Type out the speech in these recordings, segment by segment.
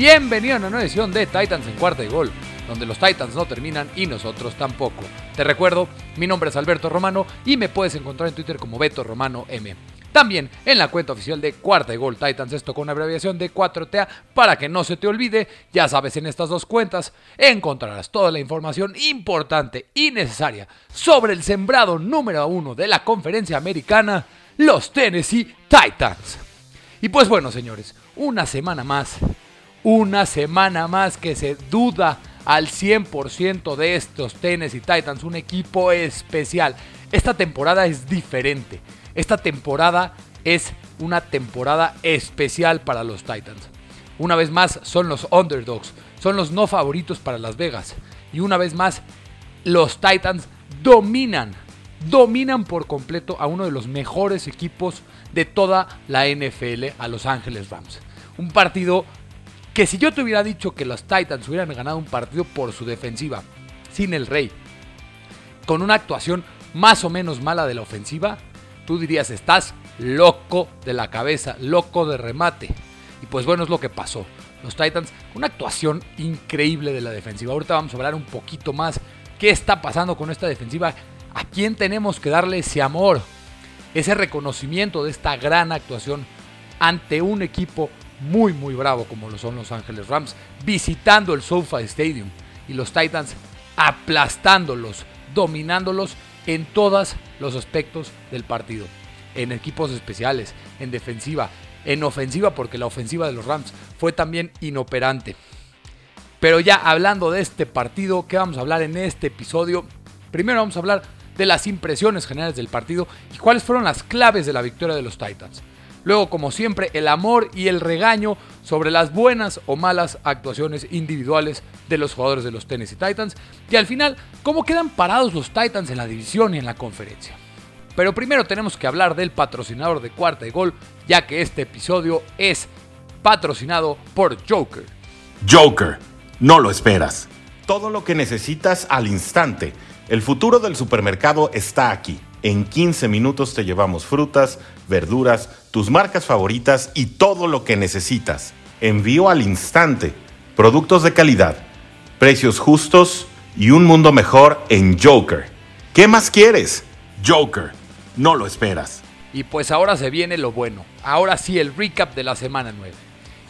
Bienvenido a una nueva edición de Titans en cuarta y gol, donde los Titans no terminan y nosotros tampoco. Te recuerdo, mi nombre es Alberto Romano y me puedes encontrar en Twitter como Beto Romano M. También en la cuenta oficial de Cuarta y Gol Titans, esto con abreviación de 4TA, para que no se te olvide, ya sabes, en estas dos cuentas encontrarás toda la información importante y necesaria sobre el sembrado número uno de la conferencia americana, los Tennessee Titans. Y pues bueno, señores, una semana más, una semana más que se duda al 100% de estos Tennessee Titans, un equipo especial. Esta temporada es diferente. Esta temporada es una temporada especial para los Titans. Una vez más son los underdogs, son los no favoritos para Las Vegas. Y una vez más los Titans dominan, dominan por completo a uno de los mejores equipos de toda la NFL, a Los Ángeles Rams. Un partido que si yo te hubiera dicho que los Titans hubieran ganado un partido por su defensiva, sin el rey, con una actuación más o menos mala de la ofensiva, tú dirías, estás loco de la cabeza, loco de remate. Y pues bueno, es lo que pasó. Los Titans, una actuación increíble de la defensiva. Ahorita vamos a hablar un poquito más qué está pasando con esta defensiva, a quién tenemos que darle ese amor, ese reconocimiento de esta gran actuación ante un equipo muy muy bravo como lo son los Ángeles Rams, visitando el SoFi Stadium y los Titans aplastándolos, dominándolos en todos los aspectos del partido. En equipos especiales, en defensiva, en ofensiva, porque la ofensiva de los Rams fue también inoperante. Pero ya hablando de este partido, ¿qué vamos a hablar en este episodio? Primero vamos a hablar de las impresiones generales del partido y cuáles fueron las claves de la victoria de los Titans. Luego, como siempre, el amor y el regaño sobre las buenas o malas actuaciones individuales de los jugadores de los Tennessee Titans. Y al final, cómo quedan parados los Titans en la división y en la conferencia. Pero primero tenemos que hablar del patrocinador de cuarta y gol, ya que este episodio es patrocinado por Joker. Joker, no lo esperas. Todo lo que necesitas al instante. El futuro del supermercado está aquí. En 15 minutos te llevamos frutas, verduras, tus marcas favoritas y todo lo que necesitas. Envío al instante. Productos de calidad, precios justos y un mundo mejor en Joker. ¿Qué más quieres? Joker, no lo esperas. Y pues ahora se viene lo bueno. Ahora sí el recap de la semana 9.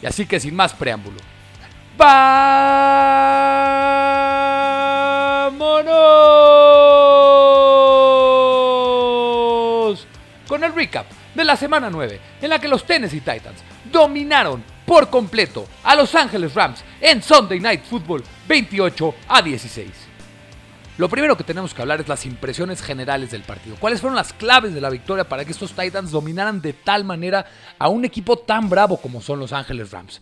Y así que sin más preámbulo. ¡Vámonos! Con el recap de la semana 9, en la que los Tennessee Titans dominaron por completo a Los Ángeles Rams en Sunday Night Football 28 a 16. Lo primero que tenemos que hablar es las impresiones generales del partido. ¿Cuáles fueron las claves de la victoria para que estos Titans dominaran de tal manera a un equipo tan bravo como son Los Ángeles Rams?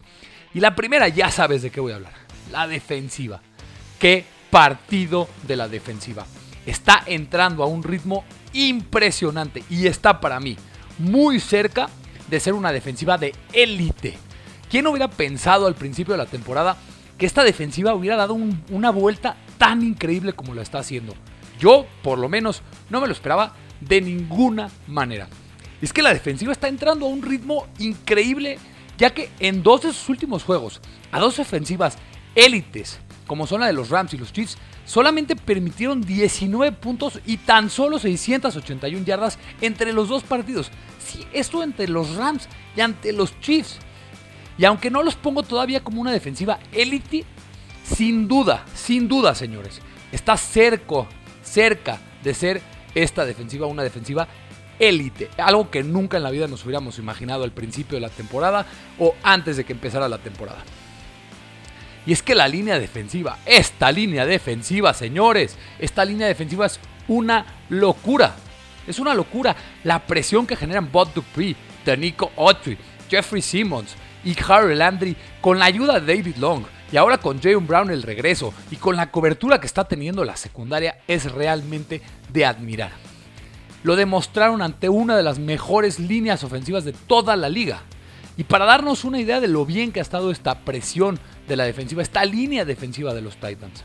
Y la primera ya sabes de qué voy a hablar. La defensiva. ¿Qué partido de la defensiva? Está entrando a un ritmo impresionante y está para mí muy cerca de ser una defensiva de élite. ¿Quién hubiera pensado al principio de la temporada que esta defensiva hubiera dado una vuelta tan increíble como lo está haciendo? Yo, por lo menos, no me lo esperaba de ninguna manera. Es que la defensiva está entrando a un ritmo increíble, ya que en dos de sus últimos juegos, a dos ofensivas élites, como son la de los Rams y los Chiefs, solamente permitieron 19 puntos y tan solo 681 yardas entre los dos partidos. Sí, esto entre los Rams y ante los Chiefs. Y aunque no los pongo todavía como una defensiva élite, sin duda, sin duda, señores, está cerca, cerca de ser esta defensiva una defensiva élite. Algo que nunca en la vida nos hubiéramos imaginado al principio de la temporada o antes de que empezara la temporada. Y es que la línea defensiva, esta línea defensiva, señores, esta línea defensiva es una locura. Es una locura la presión que generan Bob Dupree, Danico Autry, Jeffrey Simmons y Harry Landry con la ayuda de David Long y ahora con Jayon Brown el regreso y con la cobertura que está teniendo la secundaria es realmente de admirar. Lo demostraron ante una de las mejores líneas ofensivas de toda la liga. Y para darnos una idea de lo bien que ha estado esta presión de la defensiva, esta línea defensiva de los Titans.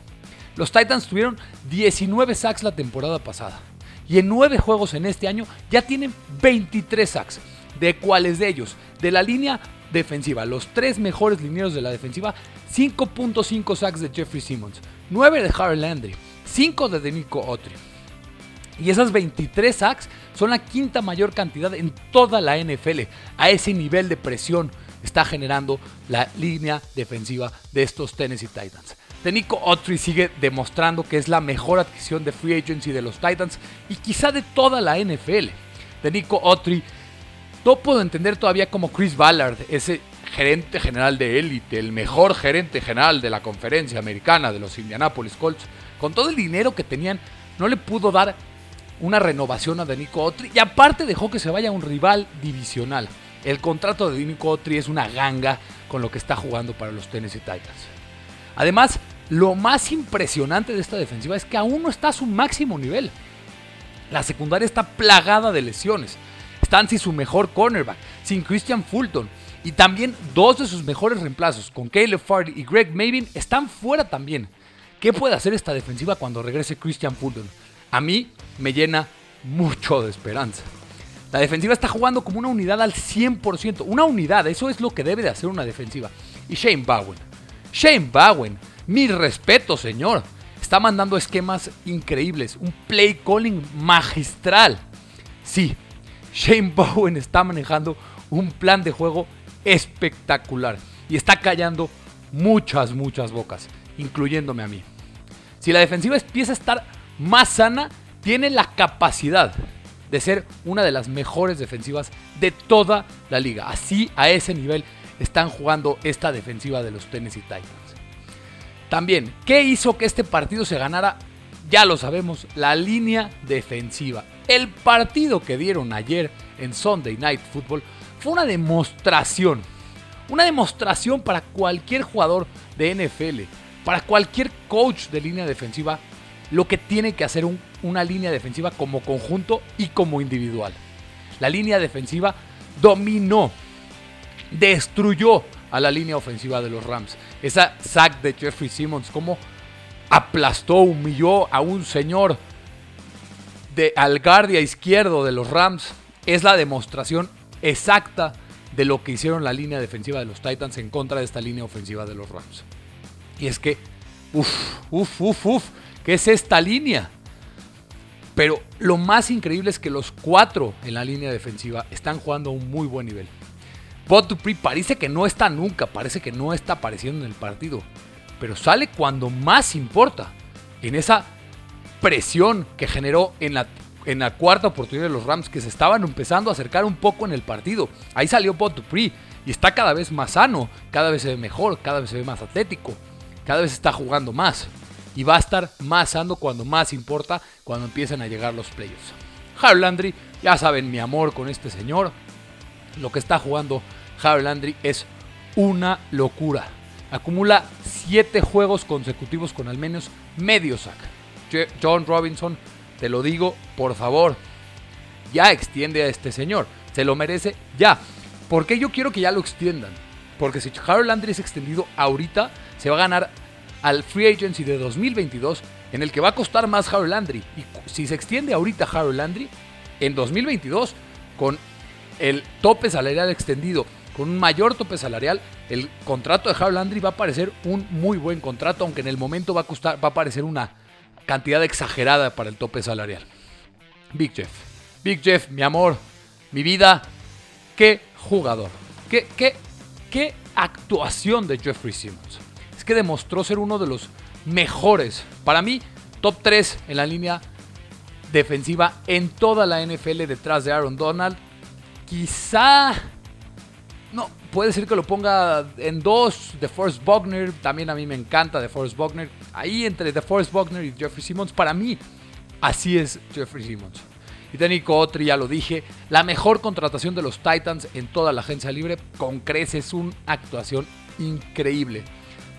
Los Titans tuvieron 19 sacks la temporada pasada. Y en 9 juegos en este año ya tienen 23 sacks. ¿De cuáles de ellos? De la línea defensiva, los tres mejores linieros de la defensiva, 5.5 sacks de Jeffrey Simmons, 9 de Harold Landry, 5 de Denico Otri. Y esas 23 sacks son la quinta mayor cantidad en toda la NFL. A ese nivel de presión está generando la línea defensiva de estos Tennessee Titans. Denico Otri sigue demostrando que es la mejor adquisición de free agency de los Titans y quizá de toda la NFL. Denico Otri no puedo entender todavía como Chris Ballard, ese gerente general de élite, el mejor gerente general de la conferencia americana de los Indianapolis Colts, con todo el dinero que tenían, no le pudo dar una renovación a Denico Otri y aparte dejó que se vaya un rival divisional. El contrato de Denico Otri es una ganga con lo que está jugando para los Tennessee Titans. Además, lo más impresionante de esta defensiva es que aún no está a su máximo nivel. La secundaria está plagada de lesiones. Están sin su mejor cornerback, sin Christian Fulton. Y también dos de sus mejores reemplazos, con Caleb Farley y Greg Mavin, están fuera también. ¿Qué puede hacer esta defensiva cuando regrese Christian Fulton? A mí me llena mucho de esperanza. La defensiva está jugando como una unidad al 100%. Una unidad, eso es lo que debe de hacer una defensiva. Y Shane Bowen. Shane Bowen, mi respeto, señor. Está mandando esquemas increíbles. Un play calling magistral. Sí, Shane Bowen está manejando un plan de juego espectacular. Y está callando muchas, muchas bocas, incluyéndome a mí. Si la defensiva empieza a estar más sana, tiene la capacidad de ser una de las mejores defensivas de toda la liga. Así, a ese nivel, están jugando esta defensiva de los Tennessee Titans. También, ¿qué hizo que este partido se ganara? Ya lo sabemos, la línea defensiva. El partido que dieron ayer en Sunday Night Football fue una demostración. Una demostración para cualquier jugador de NFL, para cualquier coach de línea defensiva, lo que tiene que hacer una línea defensiva como conjunto y como individual. La línea defensiva dominó, destruyó a la línea ofensiva de los Rams. Esa sack de Jeffrey Simmons, como aplastó, humilló a un señor de al guardia izquierdo de los Rams, es la demostración exacta de lo que hicieron la línea defensiva de los Titans en contra de esta línea ofensiva de los Rams. Y es que, uff, uff, uff, uff, ¿qué es esta línea? Pero lo más increíble es que los cuatro en la línea defensiva están jugando a un muy buen nivel. Bot parece que no está nunca, parece que no está apareciendo en el partido. Pero sale cuando más importa. En esa presión que generó en la, en la cuarta oportunidad de los Rams, que se estaban empezando a acercar un poco en el partido. Ahí salió Bot y está cada vez más sano, cada vez se ve mejor, cada vez se ve más atlético, cada vez está jugando más. Y va a estar más cuando más importa, cuando empiecen a llegar los playoffs. Harold Landry, ya saben mi amor con este señor. Lo que está jugando Harold Landry es una locura. Acumula 7 juegos consecutivos con al menos medio sack. John Robinson, te lo digo, por favor, ya extiende a este señor. Se lo merece ya. ¿Por qué yo quiero que ya lo extiendan? Porque si Harold Landry es extendido ahorita, se va a ganar al Free Agency de 2022, en el que va a costar más Harold Landry. Y si se extiende ahorita Harold Landry, en 2022, con el tope salarial extendido, con un mayor tope salarial, el contrato de Harold Landry va a parecer un muy buen contrato, aunque en el momento va a costar, va a parecer una cantidad exagerada para el tope salarial. Big Jeff. Big Jeff, mi amor, mi vida. Qué jugador. Qué, qué, qué actuación de Jeffrey Simmons. Que demostró ser uno de los mejores. Para mí, top 3 en la línea defensiva en toda la NFL detrás de Aaron Donald. Quizá no, puede ser que lo ponga en dos. The Force Wagner, también a mí me encanta The Force Wagner. Ahí entre The Force Wagner y Jeffrey Simmons, para mí, así es Jeffrey Simmons. Y Técnico Otri, ya lo dije, la mejor contratación de los Titans en toda la agencia libre, con creces, una actuación increíble.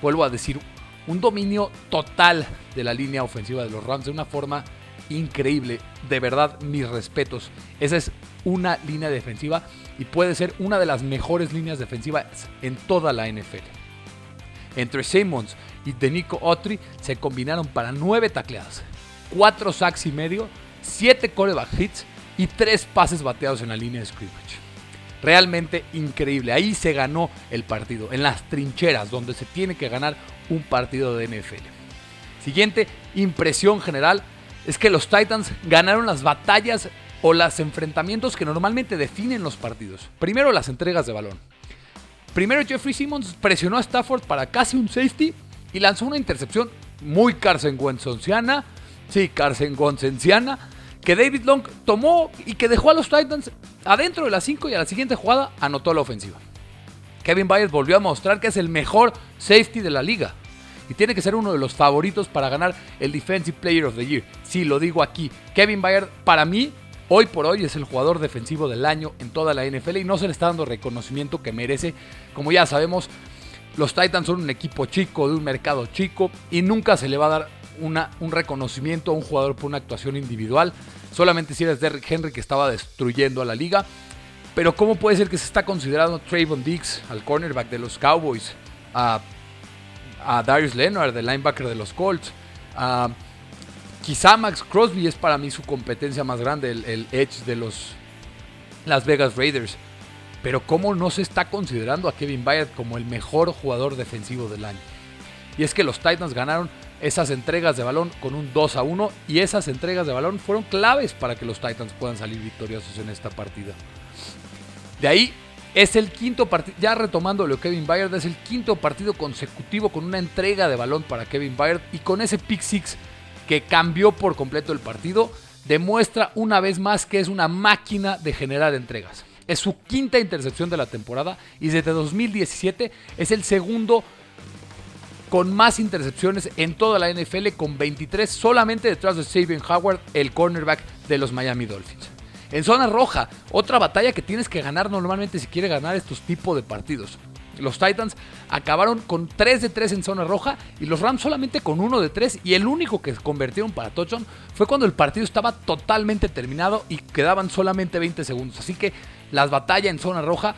Vuelvo a decir, un dominio total de la línea ofensiva de los Rams de una forma increíble. De verdad, mis respetos. Esa es una línea defensiva y puede ser una de las mejores líneas defensivas en toda la NFL. Entre Simmons y Denico Otri se combinaron para 9 tacleadas, 4 sacks y medio, 7 coreback hits y 3 pases bateados en la línea de scrimmage. Realmente increíble. Ahí se ganó el partido, en las trincheras, donde se tiene que ganar un partido de NFL. Siguiente impresión general es que los Titans ganaron las batallas o los enfrentamientos que normalmente definen los partidos. Primero las entregas de balón. Primero Jeffrey Simmons presionó a Stafford para casi un safety y lanzó una intercepción muy Carson Wentzociana, sí, Carson Wentziana, que David Long tomó y que dejó a los Titans adentro de las 5 y a la siguiente jugada anotó la ofensiva. Kevin Byard volvió a mostrar que es el mejor safety de la liga y tiene que ser uno de los favoritos para ganar el Defensive Player of the Year. Sí, lo digo aquí. Kevin Byard para mí hoy por hoy es el jugador defensivo del año en toda la NFL y no se le está dando reconocimiento que merece. Como ya sabemos, los Titans son un equipo chico, de un mercado chico y nunca se le va a dar un reconocimiento a un jugador por una actuación individual. Solamente si eres Derrick Henry que estaba destruyendo a la liga. Pero ¿cómo puede ser que se está considerando Trayvon Diggs, al cornerback de los Cowboys, a, a Darius Leonard, el linebacker de los Colts, a Quizá Max Crosby es para mí su competencia más grande, el, edge de los Las Vegas Raiders. Pero ¿cómo no se está considerando a Kevin Byard como el mejor jugador defensivo del año? Y es que los Titans ganaron esas entregas de balón con un 2 a 1 y esas entregas de balón fueron claves para que los Titans puedan salir victoriosos en esta partida. De ahí es el quinto partido, ya retomando lo Kevin Byard, es el quinto partido consecutivo con una entrega de balón para Kevin Byard y con ese pick six que cambió por completo el partido, demuestra una vez más que es una máquina de generar entregas. Es su quinta intercepción de la temporada y desde 2017 es el segundo con más intercepciones en toda la NFL con 23 solamente detrás de Sabian Howard, el cornerback de los Miami Dolphins. En zona roja, otra batalla que tienes que ganar normalmente si quieres ganar estos tipos de partidos. Los Titans acabaron con 3 de 3 en zona roja y los Rams solamente con 1 de 3 y el único que convirtieron para touchdown fue cuando el partido estaba totalmente terminado y quedaban solamente 20 segundos. Así que la batalla en zona roja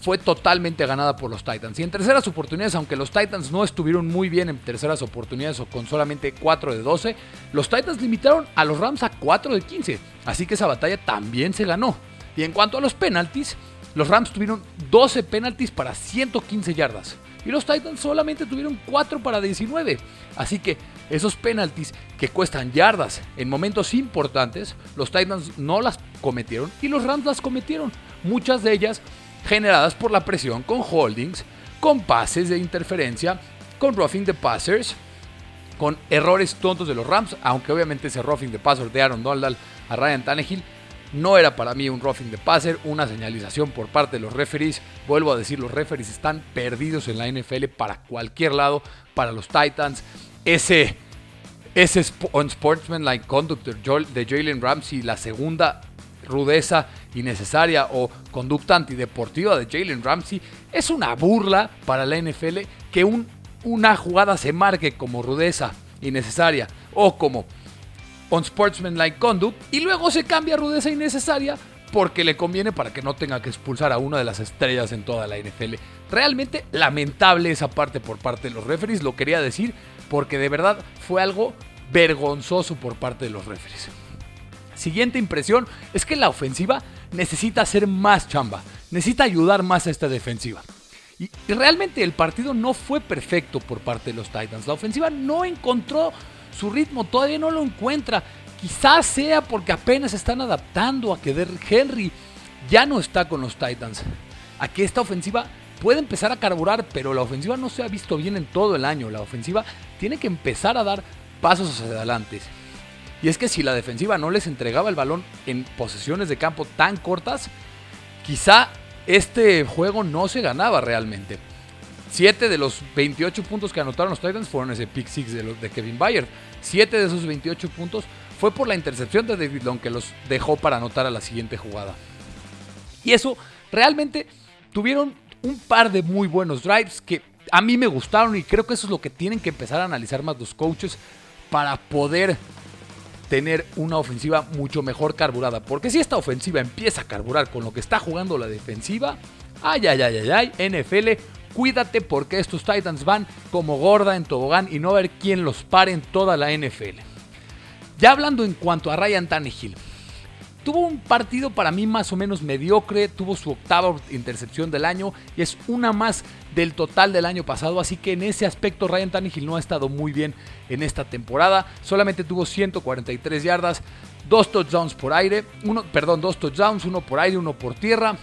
fue totalmente ganada por los Titans. Y en terceras oportunidades, aunque los Titans no estuvieron muy bien en terceras oportunidades o con solamente 4 de 12, los Titans limitaron a los Rams a 4 de 15. Así que esa batalla también se ganó. Y en cuanto a los penaltis, los Rams tuvieron 12 penaltis para 115 yardas y los Titans solamente tuvieron 4 para 19. Así que esos penaltis que cuestan yardas en momentos importantes, los Titans no las cometieron y los Rams las cometieron. Muchas de ellas generadas por la presión con holdings, con pases de interferencia, con roughing the passers, con errores tontos de los Rams, aunque obviamente ese roughing the passer de Aaron Donald a Ryan Tannehill no era para mí un roughing de passer, una señalización por parte de los referees. Vuelvo a decir, los referees están perdidos en la NFL para cualquier lado, para los Titans. Ese, ese unsportsmanlike conduct de Jalen Ramsey, la segunda rudeza innecesaria o conducta antideportiva de Jalen Ramsey, es una burla para la NFL que un, una jugada se marque como rudeza innecesaria o como unsportsmanlike conduct y luego se cambia rudeza innecesaria porque le conviene para que no tenga que expulsar a una de las estrellas en toda la NFL. Realmente lamentable esa parte por parte de los referees, lo quería decir porque de verdad fue algo vergonzoso por parte de los referees. Siguiente impresión es que la ofensiva necesita hacer más chamba, necesita ayudar más a esta defensiva. Y realmente el partido no fue perfecto por parte de los Titans. La ofensiva no encontró su ritmo todavía no lo encuentra. Quizás sea porque apenas están adaptando a que Derrick Henry ya no está con los Titans. A que esta ofensiva puede empezar a carburar, pero la ofensiva no se ha visto bien en todo el año. La ofensiva tiene que empezar a dar pasos hacia adelante. Y es que si la defensiva no les entregaba el balón en posesiones de campo tan cortas, quizá este juego no se ganaba realmente. 7 de los 28 puntos que anotaron los Titans fueron ese pick six de, Kevin Byard. 7 de esos 28 puntos fue por la intercepción de David Long que los dejó para anotar a la siguiente jugada. Y eso realmente tuvieron un par de muy buenos drives que a mí me gustaron y creo que eso es lo que tienen que empezar a analizar más los coaches para poder tener una ofensiva mucho mejor carburada. Porque si esta ofensiva empieza a carburar con lo que está jugando la defensiva, ay, ay, ay, ay, ay, NFL Cuídate porque estos Titans van como gorda en tobogán y no ver quién los pare en toda la NFL. Ya hablando en cuanto a Ryan Tannehill. tuvo un partido para mí más o menos mediocre, tuvo su octava intercepción del año y es una más del total del año pasado, así que en ese aspecto Ryan Tannehill no ha estado muy bien en esta temporada, solamente tuvo 143 yardas, dos touchdowns por aire, uno, perdón, dos touchdowns, uno por aire, uno por tierra.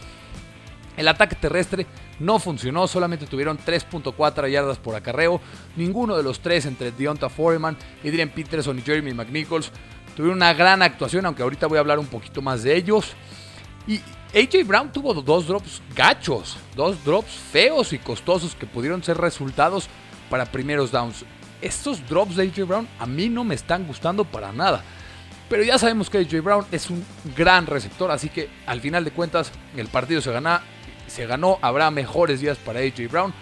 El ataque terrestre no funcionó, solamente tuvieron 3.4 yardas por acarreo. Ninguno de los tres entre Deonta Foreman, Adrian Peterson y Jeremy McNichols tuvieron una gran actuación, aunque ahorita voy a hablar un poquito más de ellos. Y AJ Brown tuvo dos drops gachos, dos drops feos y costosos que pudieron ser resultados para primeros downs. Estos drops de AJ Brown a mí no me están gustando para nada. Pero ya sabemos que AJ Brown es un gran receptor, así que al final de cuentas el partido se, gana, se ganó, habrá mejores días para AJ Brown.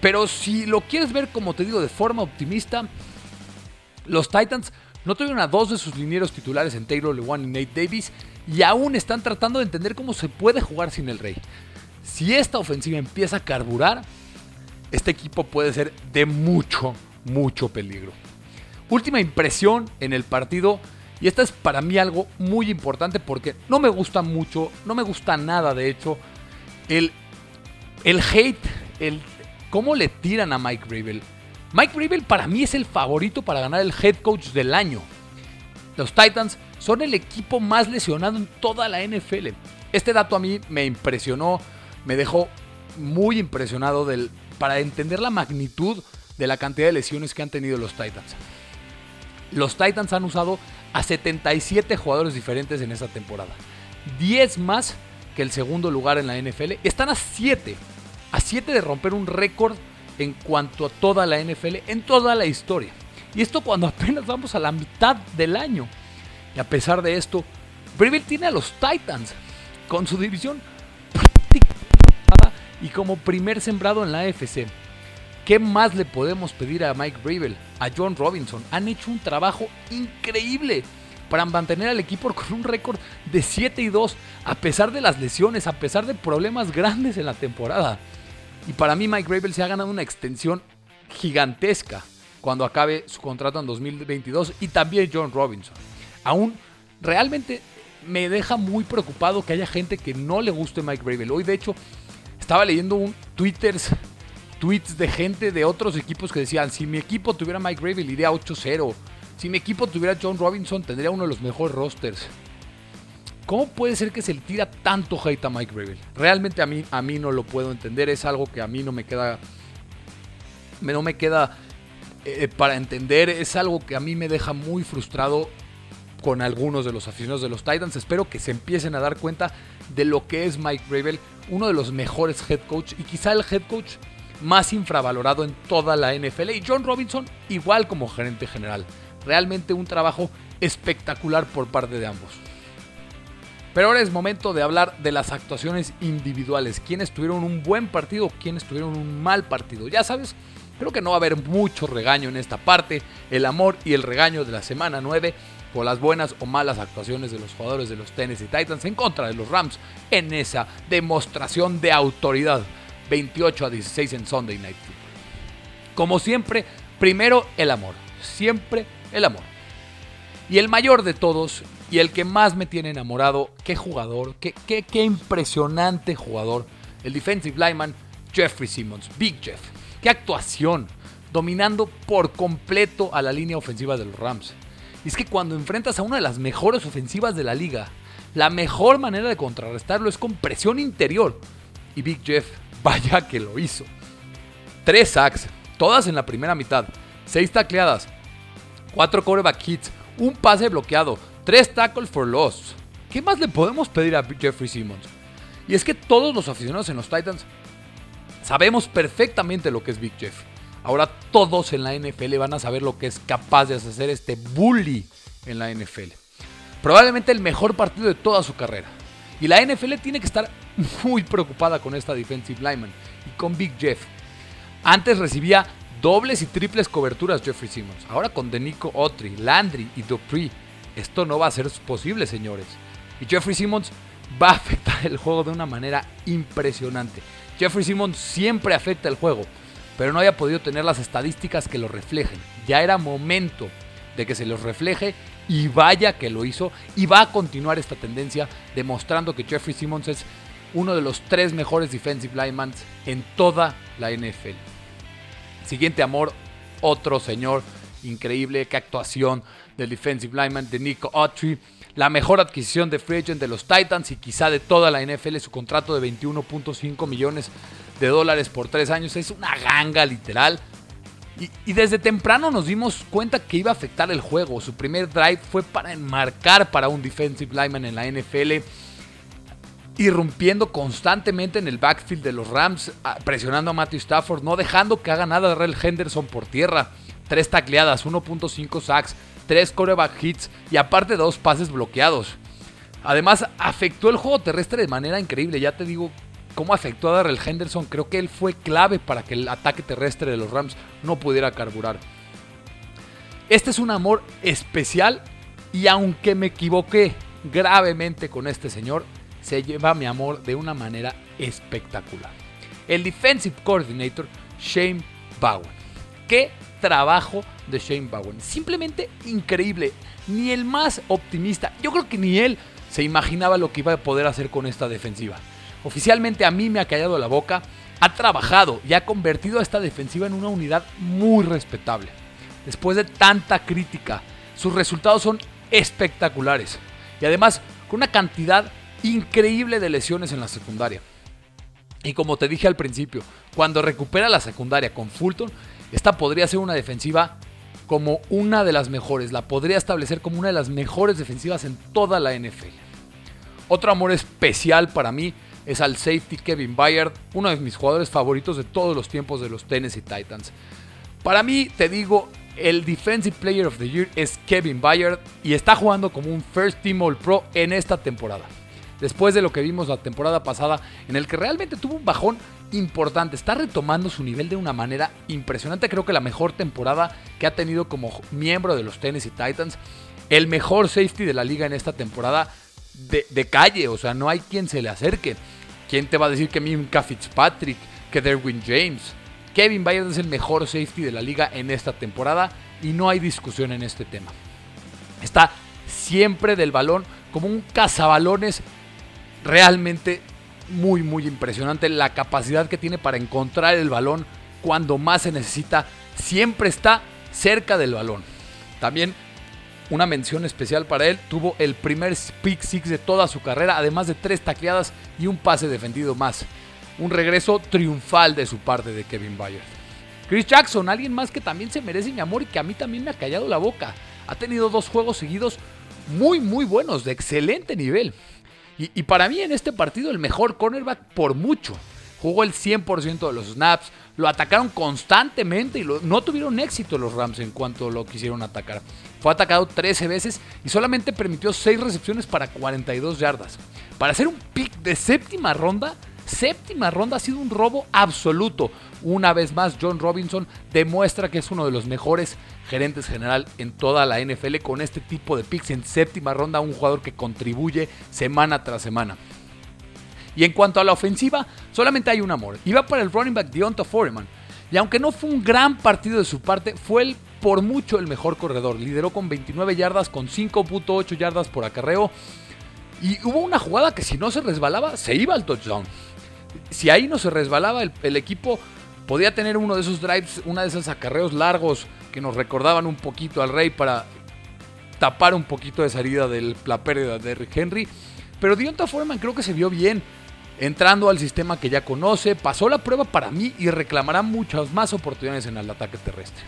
Pero si lo quieres ver como te digo de forma optimista, los Titans no tuvieron a dos de sus linieros titulares en Taylor Lewan y Nate Davis y aún están tratando de entender cómo se puede jugar sin el Rey. Si esta ofensiva empieza a carburar, este equipo puede ser de mucho, mucho peligro. Última impresión en el partido, y esta es para mí algo muy importante porque no me gusta mucho, no me gusta nada de hecho, el, el hate, el cómo le tiran a Mike Rabel. Mike Rabel para mí es el favorito para ganar el head coach del año. Los Titans son el equipo más lesionado en toda la NFL. Este dato a mí me impresionó, me dejó muy impresionado del, para entender la magnitud de la cantidad de lesiones que han tenido los Titans. Los Titans han usado a 77 jugadores diferentes en esta temporada. 10 más que el segundo lugar en la NFL. Están a 7. A 7 de romper un récord en cuanto a toda la NFL, en toda la historia. Y esto cuando apenas vamos a la mitad del año. Y a pesar de esto, Breville tiene a los Titans con su división y como primer sembrado en la AFC. ¿Qué más le podemos pedir a Mike Breville, a John Robinson? Han hecho un trabajo increíble para mantener al equipo con un récord de 7 y 2, a pesar de las lesiones, a pesar de problemas grandes en la temporada. Y para mí Mike Rabel se ha ganado una extensión gigantesca cuando acabe su contrato en 2022 y también John Robinson. Aún realmente me deja muy preocupado que haya gente que no le guste Mike Rabel. Hoy de hecho estaba leyendo un twitters, tweets de gente de otros equipos que decían, si mi equipo tuviera Mike Rabel iría 8-0. Si mi equipo tuviera John Robinson tendría uno de los mejores rosters. ¿Cómo puede ser que se le tira tanto hate a Mike Rabel? Realmente a mí, a mí no lo puedo entender. Es algo que a mí no me queda. No me queda eh, para entender. Es algo que a mí me deja muy frustrado con algunos de los aficionados de los Titans. Espero que se empiecen a dar cuenta de lo que es Mike Rabel, uno de los mejores head coach y quizá el head coach más infravalorado en toda la NFL. Y John Robinson igual como gerente general. Realmente un trabajo espectacular por parte de ambos. Pero ahora es momento de hablar de las actuaciones individuales. Quienes tuvieron un buen partido, quienes tuvieron un mal partido. Ya sabes, creo que no va a haber mucho regaño en esta parte. El amor y el regaño de la semana 9 por las buenas o malas actuaciones de los jugadores de los Tennessee Titans en contra de los Rams en esa demostración de autoridad. 28 a 16 en Sunday Night Football. Como siempre, primero el amor. Siempre el amor. Y el mayor de todos y el que más me tiene enamorado, qué jugador, qué, qué, qué impresionante jugador. El defensive lineman Jeffrey Simmons, Big Jeff. Qué actuación, dominando por completo a la línea ofensiva de los Rams. Y es que cuando enfrentas a una de las mejores ofensivas de la liga, la mejor manera de contrarrestarlo es con presión interior. Y Big Jeff, vaya que lo hizo. Tres sacks, todas en la primera mitad, seis tacleadas, cuatro coreback hits, un pase bloqueado, Tres tackles for loss. ¿Qué más le podemos pedir a Jeffrey Simmons? Y es que todos los aficionados en los Titans sabemos perfectamente lo que es Big Jeff. Ahora todos en la NFL van a saber lo que es capaz de hacer este bully en la NFL. Probablemente el mejor partido de toda su carrera. Y la NFL tiene que estar muy preocupada con esta defensive lineman y con Big Jeff. Antes recibía dobles y triples coberturas Jeffrey Simmons. Ahora con Denico Autry, Landry y Dupree esto no va a ser posible, señores. Y Jeffrey Simmons va a afectar el juego de una manera impresionante. Jeffrey Simmons siempre afecta el juego, pero no había podido tener las estadísticas que lo reflejen. Ya era momento de que se los refleje y vaya que lo hizo y va a continuar esta tendencia demostrando que Jeffrey Simmons es uno de los tres mejores defensive linemen en toda la NFL. Siguiente amor, otro señor increíble, qué actuación del defensive lineman de Nico Autry. La mejor adquisición de free agent de los Titans y quizá de toda la NFL, su contrato de 21.5 millones de dólares por tres años. Es una ganga literal. Y, desde temprano nos dimos cuenta que iba a afectar el juego. Su primer drive fue para enmarcar para un defensive lineman en la NFL irrumpiendo constantemente en el backfield de los Rams, presionando a Matthew Stafford, no dejando que haga nada de Rel Henderson por tierra. Tres tacleadas, 1.5 sacks, tres coreback hits y aparte dos pases bloqueados. Además, afectó el juego terrestre de manera increíble. Ya te digo cómo afectó a Darrell Henderson. Creo que él fue clave para que el ataque terrestre de los Rams no pudiera carburar. Este es un amor especial y aunque me equivoqué gravemente con este señor, se lleva mi amor de una manera espectacular. El Defensive Coordinator, Shane Bowen. ¿Qué trabajo de Shane Bowen? Simplemente increíble. Ni el más optimista, yo creo que ni él se imaginaba lo que iba a poder hacer con esta defensiva. Oficialmente a mí me ha callado la boca, ha trabajado y ha convertido a esta defensiva en una unidad muy respetable. Después de tanta crítica, sus resultados son espectaculares. Y además, con una cantidad increíble de lesiones en la secundaria. Y como te dije al principio, cuando recupera la secundaria con Fulton, esta podría ser una defensiva como una de las mejores. La podría establecer como una de las mejores defensivas en toda la NFL. Otro amor especial para mí es al safety Kevin Byard, uno de mis jugadores favoritos de todos los tiempos de los Tennessee Titans. Para mí, te digo, el Defensive Player of the Year es Kevin Byard y está jugando como un First Team All Pro en esta temporada después de lo que vimos la temporada pasada, en el que realmente tuvo un bajón importante. Está retomando su nivel de una manera impresionante. Creo que la mejor temporada que ha tenido como miembro de los Tennessee Titans. El mejor safety de la liga en esta temporada de, calle. O sea, no hay quien se le acerque. ¿Quién te va a decir que Minka Fitzpatrick, que Derwin James? Kevin Byard es el mejor safety de la liga en esta temporada y no hay discusión en este tema. Está siempre del balón como un cazabalones realmente muy, muy impresionante la capacidad que tiene para encontrar el balón cuando más se necesita. Siempre está cerca del balón. También una mención especial para él. Tuvo el primer pick six de toda su carrera, además de tres tacleadas y un pase defendido más. Un regreso triunfal de su parte de Kevin Byard. Chris Jackson, alguien más que también se merece mi amor y que a mí también me ha callado la boca. Ha tenido dos juegos seguidos muy, muy buenos, de excelente nivel. Y, para mí en este partido el mejor cornerback por mucho. Jugó el 100% de los snaps, lo atacaron constantemente y no tuvieron éxito los Rams en cuanto lo quisieron atacar. Fue atacado 13 veces y solamente permitió 6 recepciones para 42 yardas. Para hacer un pick de séptima ronda, séptima ronda ha sido un robo absoluto. Una vez más, John Robinson demuestra que es uno de los mejores gerentes general en toda la NFL con este tipo de picks en séptima ronda, un jugador que contribuye semana tras semana. Y en cuanto a la ofensiva, solamente hay un amor. Iba para el running back Deonta Foreman. Y aunque no fue un gran partido de su parte, fue el, por mucho el mejor corredor. Lideró con 29 yardas, con 5.8 yardas por acarreo. Y hubo una jugada que si no se resbalaba, se iba al touchdown. Si ahí no se resbalaba, el equipo podía tener uno de esos drives, una de esos acarreos largos que nos recordaban un poquito al Rey para tapar un poquito de salida de la pérdida de Henry. Pero Dionta Foreman creo que se vio bien, entrando al sistema que ya conoce, pasó la prueba para mí y reclamará muchas más oportunidades en el ataque terrestre.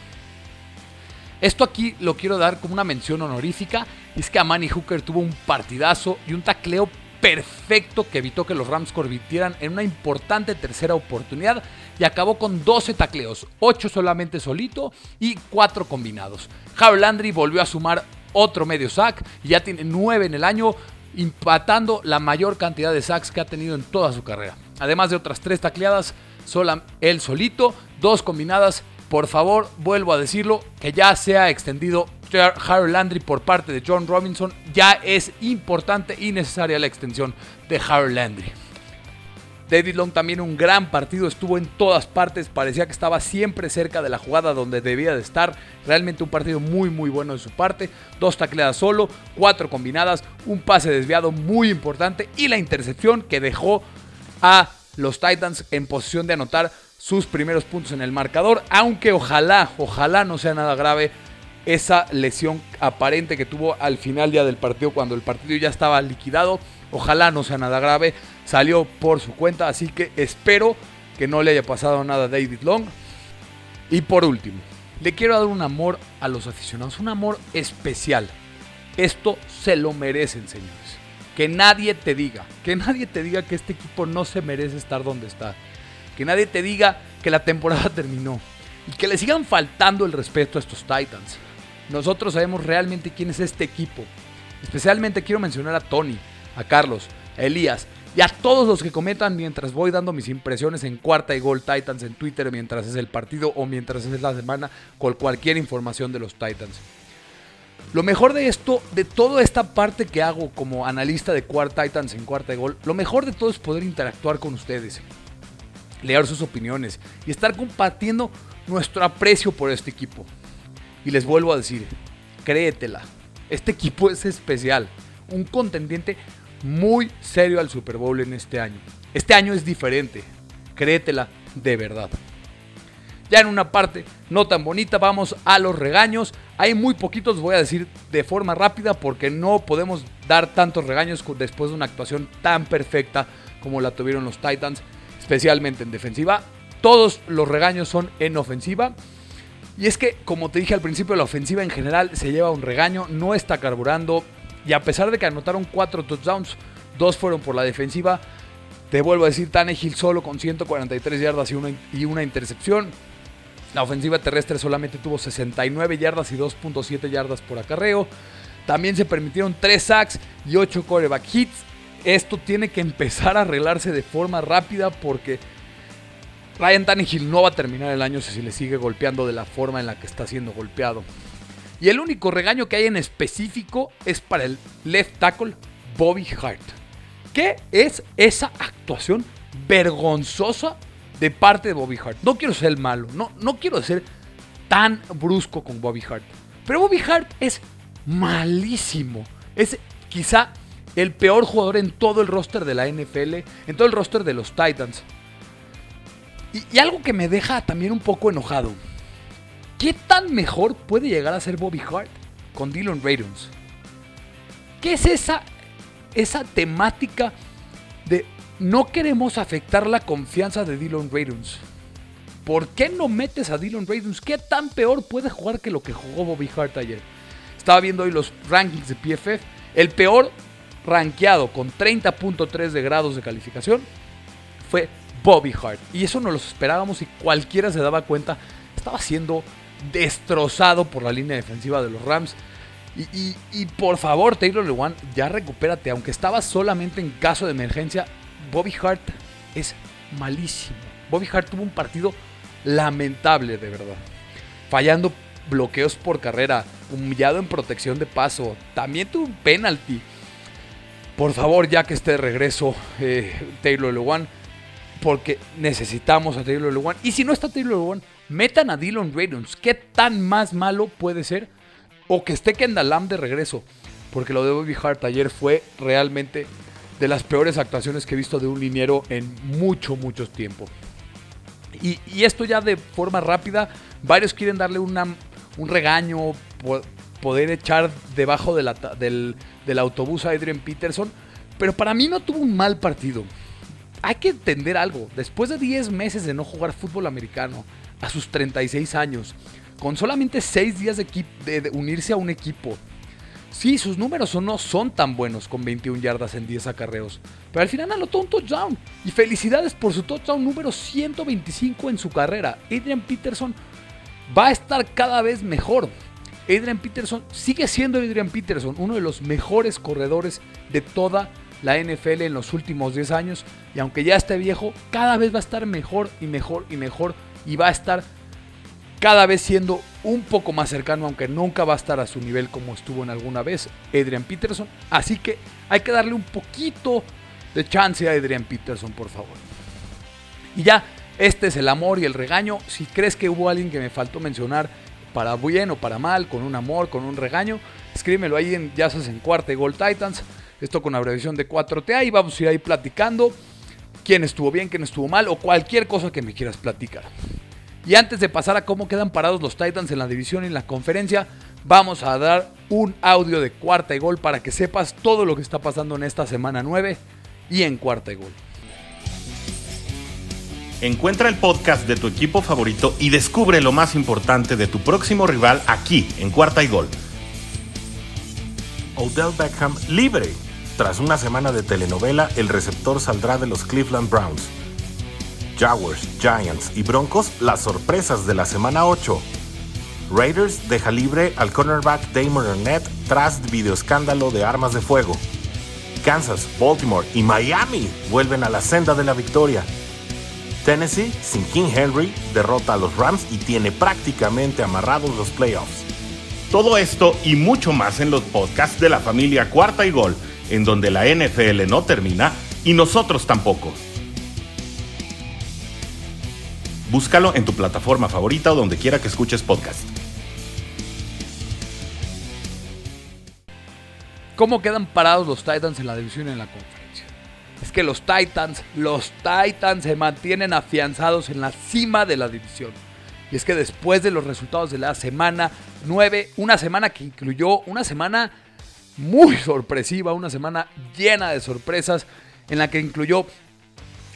Esto aquí lo quiero dar como una mención honorífica, es que Amani Hooker tuvo un partidazo y un tacleo perfecto que evitó que los Rams convirtieran en una importante tercera oportunidad y acabó con 12 tacleos, 8 solamente solito y 4 combinados. Harold Landry volvió a sumar otro medio sack y ya tiene 9 en el año, empatando la mayor cantidad de sacks que ha tenido en toda su carrera. Además de otras 3 tacleadas, sola él solito, 2 combinadas. Por favor, vuelvo a decirlo, que ya se ha extendido Harold Landry por parte de John Robinson, ya es importante y necesaria la extensión de Harold Landry. David Long también un gran partido, estuvo en todas partes, parecía que estaba siempre cerca de la jugada donde debía de estar. Realmente un partido muy muy bueno de su parte. Dos tacleadas solo, cuatro combinadas, un pase desviado muy importante y la intercepción que dejó a los Titans en posición de anotar sus primeros puntos en el marcador, aunque ojalá, ojalá no sea nada grave esa lesión aparente que tuvo al final ya del partido cuando el partido ya estaba liquidado. Ojalá no sea nada grave salió por su cuenta, así que espero que no le haya pasado nada a David Long. Y por último, le quiero dar un amor a los aficionados, un amor especial. Esto se lo merecen, señores. Que nadie te diga, que nadie te diga que este equipo no se merece estar donde está. Que nadie te diga que la temporada terminó. Y que le sigan faltando el respeto a estos Titans. Nosotros sabemos realmente quién es este equipo. Especialmente quiero mencionar a Tony, a Carlos, a Elías, y a todos los que comentan mientras voy dando mis impresiones en cuarta y gol Titans en Twitter mientras es el partido o mientras es la semana con cualquier información de los Titans. Lo mejor de esto, de toda esta parte que hago como analista de cuarta Titans en cuarta y gol, lo mejor de todo es poder interactuar con ustedes, leer sus opiniones y estar compartiendo nuestro aprecio por este equipo. Y les vuelvo a decir, créetela, este equipo es especial, un contendiente muy serio al Super Bowl en este año. Este año es diferente, créetela de verdad. Ya en una parte no tan bonita vamos a los regaños. Hay muy poquitos, voy a decir de forma rápida porque no podemos dar tantos regaños después de una actuación tan perfecta como la tuvieron los Titans, especialmente en defensiva. Todos los regaños son en ofensiva. Y es que, como te dije al principio, la ofensiva en general se lleva un regaño, no está carburando, y a pesar de que anotaron cuatro touchdowns, dos fueron por la defensiva. Te vuelvo a decir, Tannehill solo con 143 yardas y una, y una intercepción. La ofensiva terrestre solamente tuvo 69 yardas y 2.7 yardas por acarreo. También se permitieron 3 sacks y 8 coreback hits. Esto tiene que empezar a arreglarse de forma rápida porque Ryan Tannehill no va a terminar el año si le sigue golpeando de la forma en la que está siendo golpeado. Y el único regaño que hay en específico es para el left tackle Bobby Hart. ¿Qué es esa actuación vergonzosa de parte de Bobby Hart? No quiero ser malo, no, no quiero ser tan brusco con Bobby Hart. Pero Bobby Hart es malísimo. Es quizá el peor jugador en todo el roster de la NFL, en todo el roster de los Titans. Y, algo que me deja también un poco enojado ¿Qué tan mejor puede llegar a ser Bobby Hart con Dylan Ravens? ¿Qué es esa, esa temática de no queremos afectar la confianza de Dylan Ravens? ¿Por qué no metes a Dylan Ravens? ¿Qué tan peor puede jugar que lo que jugó Bobby Hart ayer? Estaba viendo hoy los rankings de PFF. El peor rankeado con 30.3 de grados de calificación fue Bobby Hart. Y eso no lo esperábamos y cualquiera se daba cuenta. Estaba siendo destrozado por la línea defensiva de los Rams. Y, por favor, Taylor Lewan, ya recupérate. Aunque estaba solamente en caso de emergencia, Bobby Hart es malísimo. Bobby Hart tuvo un partido lamentable, de verdad. Fallando bloqueos por carrera, humillado en protección de paso. También tuvo un penalty. Por favor, ya que esté de regreso eh, Taylor Lewan, porque necesitamos a Taylor Lewan. Y si no está Taylor Lewan, metan a Dylan Ravens. ¿Qué tan más malo puede ser? O que esté Kendall Lamb de regreso. Porque lo de Bobby Hart ayer fue realmente de las peores actuaciones que he visto de un liniero en mucho, mucho tiempo. Y, esto ya de forma rápida, varios quieren darle un regaño, poder echar debajo del autobús a Adrian Peterson. Pero para mí no tuvo un mal partido. Hay que entender algo. Después de 10 meses de no jugar fútbol americano, a sus 36 años, con solamente 6 días de, unirse a un equipo. Sí, sus números no son tan buenos con 21 yardas en 10 acarreos, pero al final anotó un touchdown. Y felicidades por su touchdown número 125 en su carrera. Adrian Peterson va a estar cada vez mejor. Adrian Peterson sigue siendo Adrian Peterson, uno de los mejores corredores de toda la NFL en los últimos 10 años. Y aunque ya esté viejo, cada vez va a estar mejor y mejor y mejor y va a estar cada vez siendo un poco más cercano, aunque nunca va a estar a su nivel como estuvo en alguna vez Adrian Peterson. Así que hay que darle un poquito de chance a Adrian Peterson, por favor. Y ya, este es el amor y el regaño. Si crees que hubo alguien que me faltó mencionar para bien o para mal, con un amor, con un regaño, escríbemelo ahí en ya en cuarta y Gol Titans. Esto con abreviación de 4TA y vamos a ir ahí platicando quién estuvo bien, quién estuvo mal o cualquier cosa que me quieras platicar. Y antes de pasar a cómo quedan parados los Titans en la división y en la conferencia, vamos a dar un audio de cuarta y gol para que sepas todo lo que está pasando en esta semana 9 y en cuarta y gol. Encuentra el podcast de tu equipo favorito y descubre lo más importante de tu próximo rival aquí en Cuarta y Gol. Odell Beckham libre. Tras una semana de telenovela, el receptor saldrá de los Cleveland Browns. Jaguars, Giants y Broncos las sorpresas de la semana 8. Raiders deja libre al cornerback Damon Arnett tras videoescándalo de armas de fuego. Kansas, Baltimore y Miami vuelven a la senda de la victoria. Tennessee, sin King Henry, derrota a los Rams y tiene prácticamente amarrados los playoffs. Todo esto y mucho más en los podcasts de la familia Cuarta y Gol, en donde la NFL no termina y nosotros tampoco. Búscalo en tu plataforma favorita o donde quiera que escuches podcast. ¿Cómo quedan parados los Titans en la división y en la conferencia? es que los Titans, los Titans se mantienen afianzados en la cima de la división. Y es que después de los resultados de la semana 9, una semana que incluyó una semana muy sorpresiva, una semana llena de sorpresas, en la que incluyó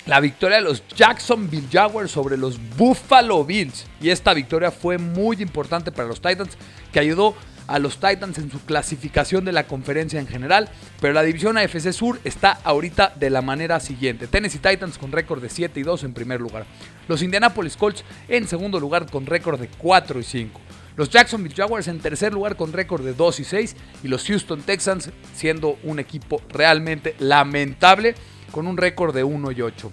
la victoria de los Jacksonville Jaguars sobre los Buffalo Bills. Y esta victoria fue muy importante para los Titans, que ayudó a los Titans en su clasificación de la conferencia en general, pero la división AFC Sur está ahorita de la manera siguiente. Tennessee Titans con récord de 7 y 2 en primer lugar. Los Indianapolis Colts en segundo lugar con récord de 4 y 5. Los Jacksonville Jaguars en tercer lugar con récord de 2 y 6 y los Houston Texans siendo un equipo realmente lamentable con un récord de 1 y 8.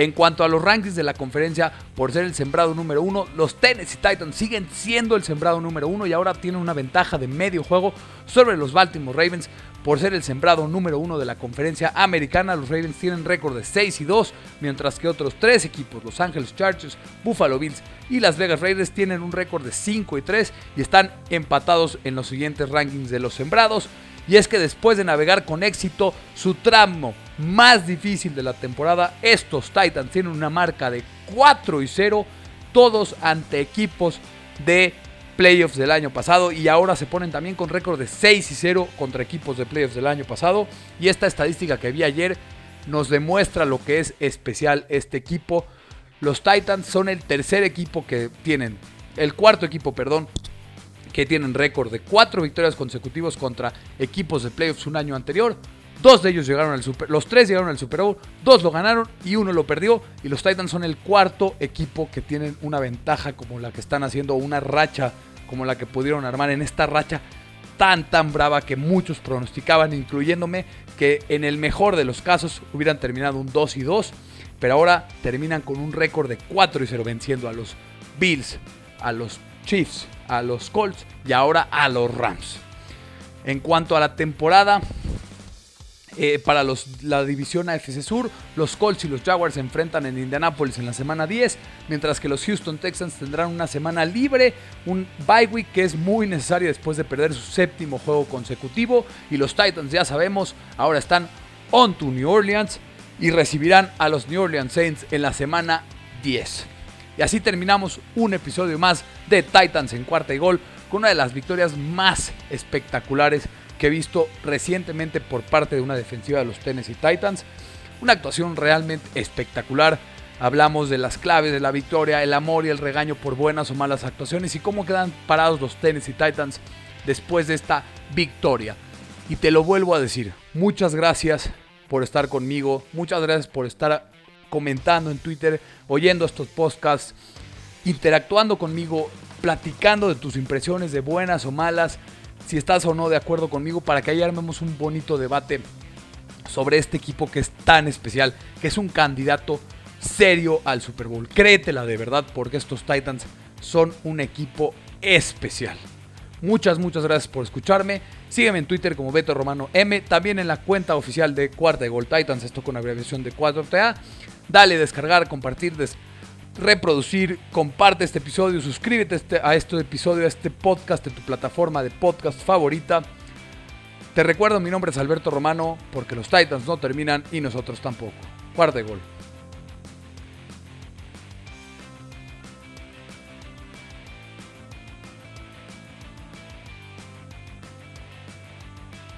En cuanto a los rankings de la conferencia, por ser el sembrado número uno, los Tennessee Titans siguen siendo el sembrado número uno y ahora tienen una ventaja de medio juego sobre los Baltimore Ravens. Por ser el sembrado número uno de la conferencia americana, los Ravens tienen récord de 6 y 2, mientras que otros tres equipos, Los Angeles Chargers, Buffalo Bills y Las Vegas Raiders, tienen un récord de 5 y 3 y están empatados en los siguientes rankings de los sembrados. Y es que después de navegar con éxito su tramo más difícil de la temporada, estos Titans tienen una marca de 4 y 0, todos ante equipos de playoffs del año pasado y ahora se ponen también con récord de 6 y 0 contra equipos de playoffs del año pasado. Y esta estadística que vi ayer nos demuestra lo que es especial este equipo. Los Titans son el tercer equipo que tienen, el cuarto equipo, perdón, que tienen récord de 4 victorias consecutivas contra equipos de playoffs un año anterior. Dos de ellos llegaron al Super, los tres llegaron al Super Bowl, dos lo ganaron y uno lo perdió. Y los Titans son el cuarto equipo que tienen una ventaja como la que están haciendo, una racha como la que pudieron armar en esta racha tan tan brava que muchos pronosticaban, incluyéndome, que en el mejor de los casos hubieran terminado un 2 y 2, pero ahora terminan con un récord de 4 y 0 venciendo a los Bills, a los Chiefs, a los Colts y ahora a los Rams. En cuanto a la temporada, eh, para los, la división AFC Sur, los Colts y los Jaguars se enfrentan en Indianapolis en la semana 10, mientras que los Houston Texans tendrán una semana libre, un bye week que es muy necesario después de perder su séptimo juego consecutivo. Y los Titans, ya sabemos, ahora están on to New Orleans y recibirán a los New Orleans Saints en la semana 10. Y así terminamos un episodio más de Titans en cuarta y gol con una de las victorias más espectaculares que he visto recientemente por parte de una defensiva de los Tennessee Titans. Una actuación realmente espectacular. Hablamos de las claves de la victoria, el amor y el regaño por buenas o malas actuaciones y cómo quedan parados los Tennessee Titans después de esta victoria. Y te lo vuelvo a decir, muchas gracias por estar conmigo, muchas gracias por estar comentando en Twitter, oyendo estos podcasts, interactuando conmigo, platicando de tus impresiones de buenas o malas si estás o no de acuerdo conmigo para que ahí armemos un bonito debate sobre este equipo que es tan especial, que es un candidato serio al Super Bowl. Créetela de verdad porque estos Titans son un equipo especial. Muchas, muchas gracias por escucharme. Sígueme en Twitter como Beto Romano M. También en la cuenta oficial de Cuarta de Gol Titans. Esto con abreviación de 4TA. Dale descargar, compartir, reproducir. Comparte este episodio. Suscríbete este, a este episodio, a este podcast de tu plataforma de podcast favorita. Te recuerdo, mi nombre es Alberto Romano, porque los Titans no terminan y nosotros tampoco. Cuarta Gol.